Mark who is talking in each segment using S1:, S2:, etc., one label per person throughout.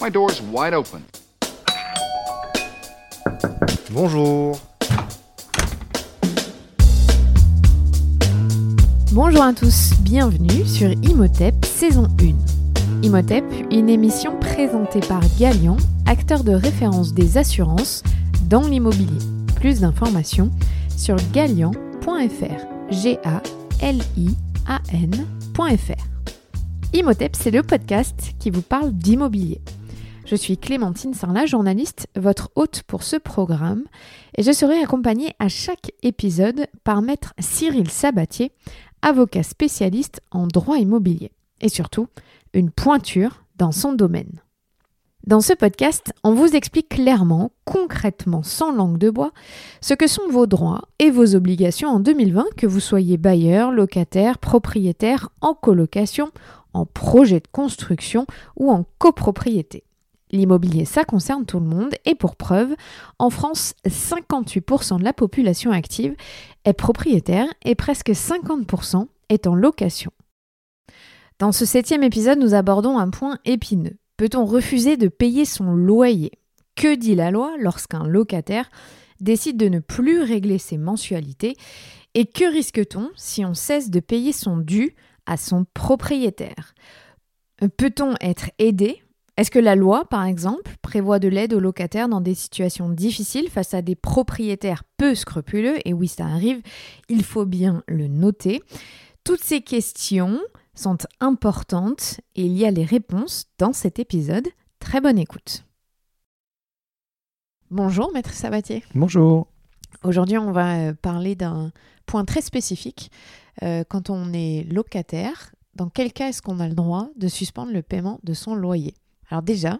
S1: My door's wide open.
S2: Bonjour.
S3: Bonjour à tous, bienvenue sur Imhotep saison 1. Imhotep, une émission présentée par Galian, acteur de référence des assurances dans l'immobilier. Plus d'informations sur galian.fr. G A L I A N.fr. Imhotep, c'est le podcast qui vous parle d'immobilier. Je suis Clémentine Sarlat, journaliste, votre hôte pour ce programme, et je serai accompagnée à chaque épisode par maître Cyril Sabatier, avocat spécialiste en droit immobilier, et surtout une pointure dans son domaine. Dans ce podcast, on vous explique clairement, concrètement, sans langue de bois, ce que sont vos droits et vos obligations en 2020, que vous soyez bailleur, locataire, propriétaire, en colocation, en projet de construction ou en copropriété. L'immobilier, ça concerne tout le monde et pour preuve, en France, 58% de la population active est propriétaire et presque 50% est en location. Dans ce septième épisode, nous abordons un point épineux. Peut-on refuser de payer son loyer? Que dit la loi lorsqu'un locataire décide de ne plus régler ses mensualités? Et que risque-t-on si on cesse de payer son dû à son propriétaire? Peut-on être aidé est-ce que la loi, par exemple, prévoit de l'aide aux locataires dans des situations difficiles face à des propriétaires peu scrupuleux? Et oui, ça arrive, il faut bien le noter. Toutes ces questions sont importantes et il y a les réponses dans cet épisode. Très bonne écoute. Bonjour, maître Sabatier.
S2: Bonjour.
S3: Aujourd'hui, on va euh, parler d'un point très spécifique. Euh, quand on est locataire, dans quel cas est-ce qu'on a le droit de suspendre le paiement de son loyer? Alors déjà,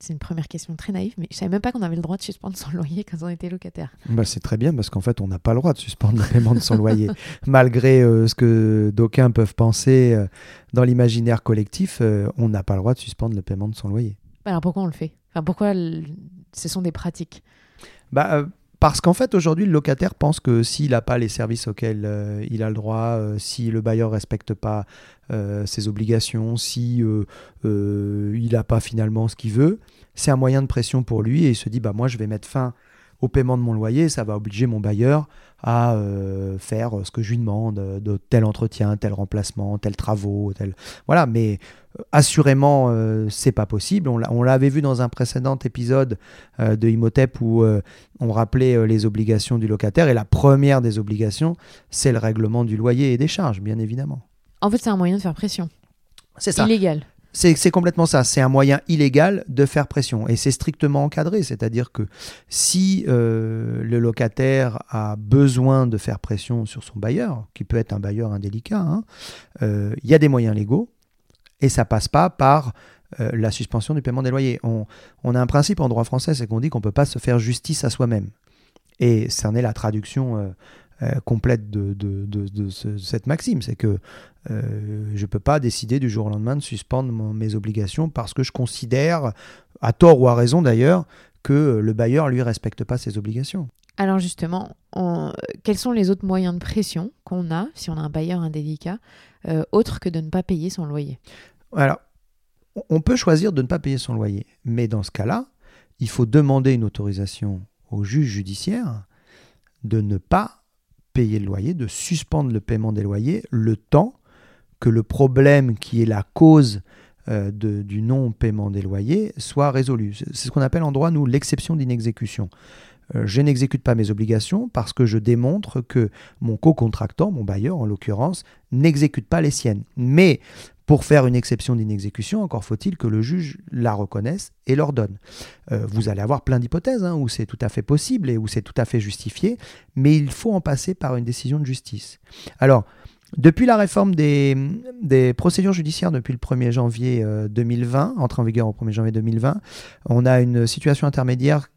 S3: c'est une première question très naïve, mais je savais même pas qu'on avait le droit de suspendre son loyer quand on était locataire.
S2: Bah, c'est très bien parce qu'en fait, on n'a pas le droit de suspendre le paiement de son loyer. Malgré euh, ce que d'aucuns peuvent penser euh, dans l'imaginaire collectif, euh, on n'a pas le droit de suspendre le paiement de son loyer.
S3: Alors pourquoi on le fait? Enfin, Pourquoi ce sont des pratiques?
S2: Bah, parce qu'en fait, aujourd'hui, le locataire pense que s'il n'a pas les services auxquels euh, il a le droit, euh, si le bailleur ne respecte pas euh, ses obligations, si il n'a pas finalement ce qu'il veut, c'est un moyen de pression pour lui et il se dit bah moi je vais mettre fin au paiement de mon loyer, ça va obliger mon bailleur à euh, faire ce que je lui demande, euh, de tel entretien, tel remplacement, tel travaux, tel voilà. Mais euh, assurément, c'est pas possible. On l'avait vu dans un précédent épisode de Imhotep où on rappelait les obligations du locataire et la première des obligations, c'est le règlement du loyer et des charges, bien évidemment.
S3: En fait, c'est un moyen de faire pression.
S2: C'est ça.
S3: Illégal.
S2: C'est complètement ça. C'est un moyen illégal de faire pression. Et c'est strictement encadré. C'est-à-dire que si euh, le locataire a besoin de faire pression sur son bailleur, qui peut être un bailleur indélicat, hein, euh, il y a des moyens légaux. Et ça passe pas par euh, la suspension du paiement des loyers. On, a un principe en droit français, c'est qu'on dit qu'on ne peut pas se faire justice à soi-même. Et ça en est la traduction euh, complète de, de, cette maxime. C'est que euh, je ne peux pas décider du jour au lendemain de suspendre mes obligations parce que je considère, à tort ou à raison d'ailleurs, que le bailleur lui respecte pas ses obligations.
S3: Alors justement, quels sont les autres moyens de pression qu'on a si on a un bailleur indélicat, euh, autre que de ne pas payer son loyer?
S2: Alors, on peut choisir de ne pas payer son loyer, mais dans ce cas-là, il faut demander une autorisation au juge judiciaire de ne pas payer le loyer, de suspendre le paiement des loyers le temps que le problème qui est la cause euh, du non-paiement des loyers soit résolu. C'est ce qu'on appelle en droit, nous, l'exception d'inexécution. Euh, je n'exécute pas mes obligations parce que je démontre que mon co-contractant, mon bailleur en l'occurrence, n'exécute pas les siennes. Mais pour faire une exception d'inexécution, encore faut-il que le juge la reconnaisse et l'ordonne. Euh, vous allez avoir plein d'hypothèses hein, où c'est tout à fait possible et où c'est tout à fait justifié, mais il faut en passer par une décision de justice. Alors, depuis la réforme des, procédures judiciaires depuis le 1er janvier 2020, euh, entrée en vigueur au 1er janvier 2020, on a une situation intermédiaire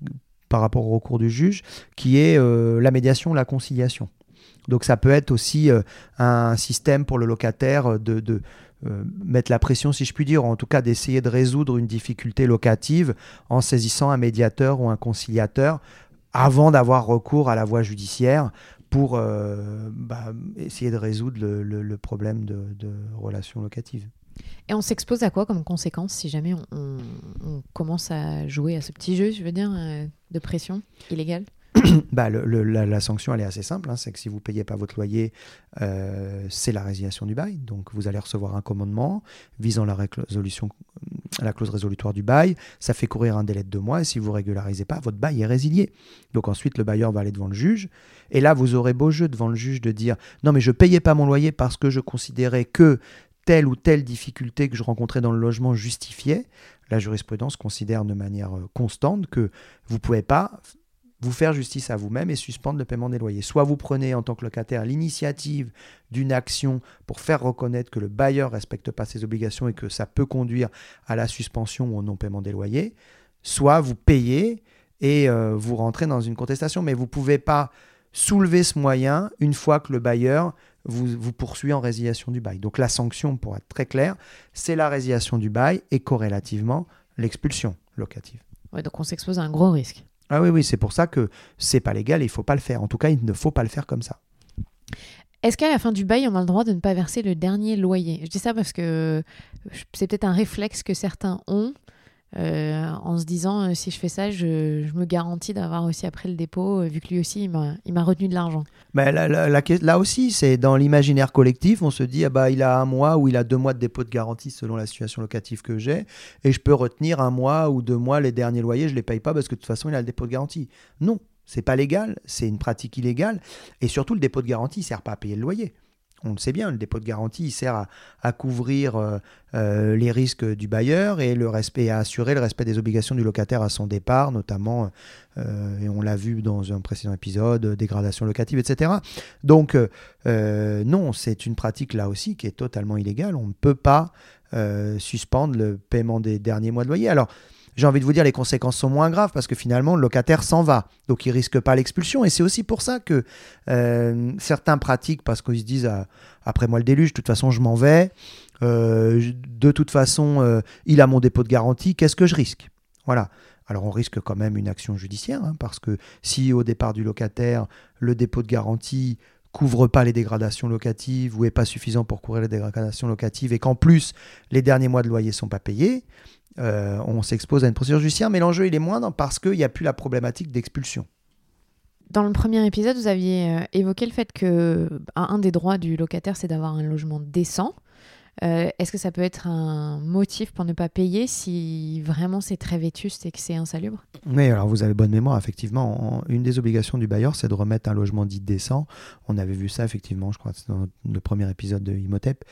S2: par rapport au recours du juge qui est euh, la médiation, la conciliation. Donc ça peut être aussi un système pour le locataire de, euh, mettre la pression, si je puis dire, en tout cas d'essayer de résoudre une difficulté locative en saisissant un médiateur ou un conciliateur avant d'avoir recours à la voie judiciaire pour euh, bah, essayer de résoudre le, problème de, relations locatives.
S3: Et on s'expose à quoi comme conséquence si jamais on, on commence à jouer à ce petit jeu, je veux dire, euh, de pression illégale?
S2: bah, la, sanction, elle est assez simple. hein, c'est que si vous ne payez pas votre loyer, euh, c'est la résiliation du bail. Donc, vous allez recevoir un commandement visant la, résolution, la clause résolutoire du bail. Ça fait courir un délai de deux mois. Et si vous ne régularisez pas, votre bail est résilié. Donc, ensuite, le bailleur va aller devant le juge. Et là, vous aurez beau jeu devant le juge de dire Non, mais je ne payais pas mon loyer parce que je considérais que telle ou telle difficulté que je rencontrais dans le logement justifiait. La jurisprudence considère de manière euh, constante que vous ne pouvez pas vous faire justice à vous-même et suspendre le paiement des loyers. Soit vous prenez en tant que locataire l'initiative d'une action pour faire reconnaître que le bailleur respecte pas ses obligations et que ça peut conduire à la suspension ou au non-paiement des loyers, soit vous payez et euh, vous rentrez dans une contestation. Mais vous ne pouvez pas soulever ce moyen une fois que le bailleur vous, vous poursuit en résiliation du bail. Donc la sanction, pour être très clair, c'est la résiliation du bail et corrélativement l'expulsion locative.
S3: Donc on s'expose à un gros risque.
S2: Ah oui, oui, c'est pour ça que c'est pas légal et il faut pas le faire. En tout cas, il ne faut pas le faire comme ça.
S3: Est-ce qu'à la fin du bail, on a le droit de ne pas verser le dernier loyer? Je dis ça parce que c'est peut-être un réflexe que certains ont euh, en se disant euh, si je fais ça, je, me garantis d'avoir aussi après le dépôt, euh, vu que lui aussi, il m'a retenu de l'argent.
S2: Mais là, aussi, c'est dans l'imaginaire collectif, on se dit, ah bah, il a un mois ou il a deux mois de dépôt de garantie selon la situation locative que j'ai, et je peux retenir un mois ou deux mois les derniers loyers, je les paye pas parce que de toute façon, il a le dépôt de garantie. Non, c'est pas légal, c'est une pratique illégale, et surtout, le dépôt de garantie ne sert pas à payer le loyer. On le sait bien, le dépôt de garantie, il sert à, couvrir euh, euh, les risques du bailleur et le respect, à assurer le respect des obligations du locataire à son départ, notamment, euh, et on l'a vu dans un précédent épisode, dégradation locative, etc. Donc, non, c'est une pratique là aussi qui est totalement illégale. On ne peut pas suspendre le paiement des derniers mois de loyer. Alors, j'ai envie de vous dire, les conséquences sont moins graves parce que finalement, le locataire s'en va. Donc, il risque pas l'expulsion. Et c'est aussi pour ça que euh, certains pratiquent parce qu'ils se disent, ah, après moi le déluge, de toute façon, je m'en vais. Euh, de toute façon, euh, il a mon dépôt de garantie. Qu'est-ce que je risque? Voilà. Alors, on risque quand même une action judiciaire hein, parce que si au départ du locataire, le dépôt de garantie couvre pas les dégradations locatives ou est pas suffisant pour couvrir les dégradations locatives et qu'en plus les derniers mois de loyer sont pas payés, euh, on s'expose à une procédure judiciaire, mais l'enjeu il est moindre parce qu'il n'y a plus la problématique d'expulsion.
S3: Dans le premier épisode, vous aviez euh, évoqué le fait que un des droits du locataire, c'est d'avoir un logement décent. Euh, Est-ce que ça peut être un motif pour ne pas payer si vraiment c'est très vétuste et que c'est insalubre?
S2: Oui, alors vous avez bonne mémoire, effectivement. En- une des obligations du bailleur, c'est de remettre un logement dit décent. On avait vu ça, effectivement, je crois, dans le premier épisode de Imhotep.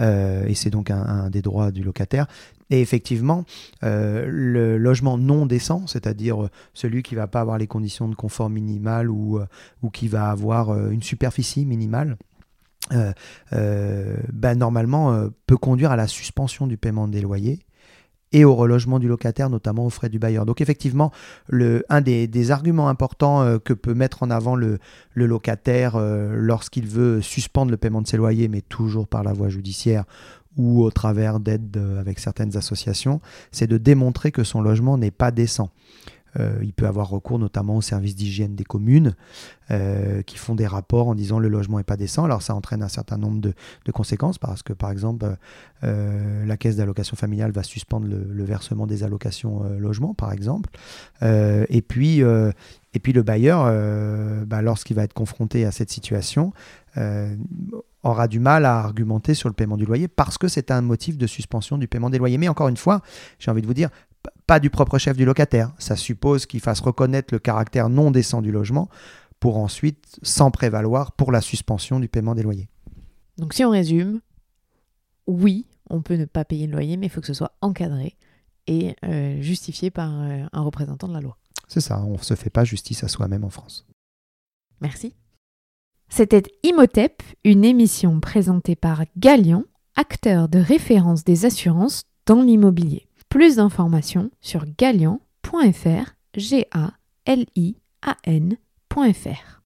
S2: Euh, et c'est donc un, des droits du locataire. Et effectivement, euh, le logement non décent, c'est-à-dire celui qui va pas avoir les conditions de confort minimales ou, qui va avoir une superficie minimale, euh, euh, ben, normalement euh, peut conduire à la suspension du paiement des loyers et au relogement du locataire, notamment aux frais du bailleur. Donc effectivement, le, un des, des arguments importants euh, que peut mettre en avant le, le locataire lorsqu'il veut suspendre le paiement de ses loyers, mais toujours par la voie judiciaire ou au travers d'aides avec certaines associations, c'est de démontrer que son logement n'est pas décent. Euh, il peut avoir recours notamment aux services d'hygiène des communes euh, qui font des rapports en disant le logement n'est pas décent. Alors ça entraîne un certain nombre de, conséquences parce que par exemple euh, la caisse d'allocation familiale va suspendre le, versement des allocations logement par exemple. Et, puis, et puis le bailleur, bah, lorsqu'il va être confronté à cette situation, aura du mal à argumenter sur le paiement du loyer parce que c'est un motif de suspension du paiement des loyers. Mais encore une fois, j'ai envie de vous dire, pas du propre chef du locataire. Ça suppose qu'il fasse reconnaître le caractère non décent du logement pour ensuite s'en prévaloir pour la suspension du paiement des loyers.
S3: Donc si on résume, oui, on peut ne pas payer le loyer, mais il faut que ce soit encadré et euh, justifié par euh, un représentant de la loi.
S2: C'est ça, on ne se fait pas justice à soi-même en France.
S3: Merci. C'était Imhotep, une émission présentée par Galian, acteur de référence des assurances dans l'immobilier. Plus d'informations sur galian.fr, g a l i a n.fr.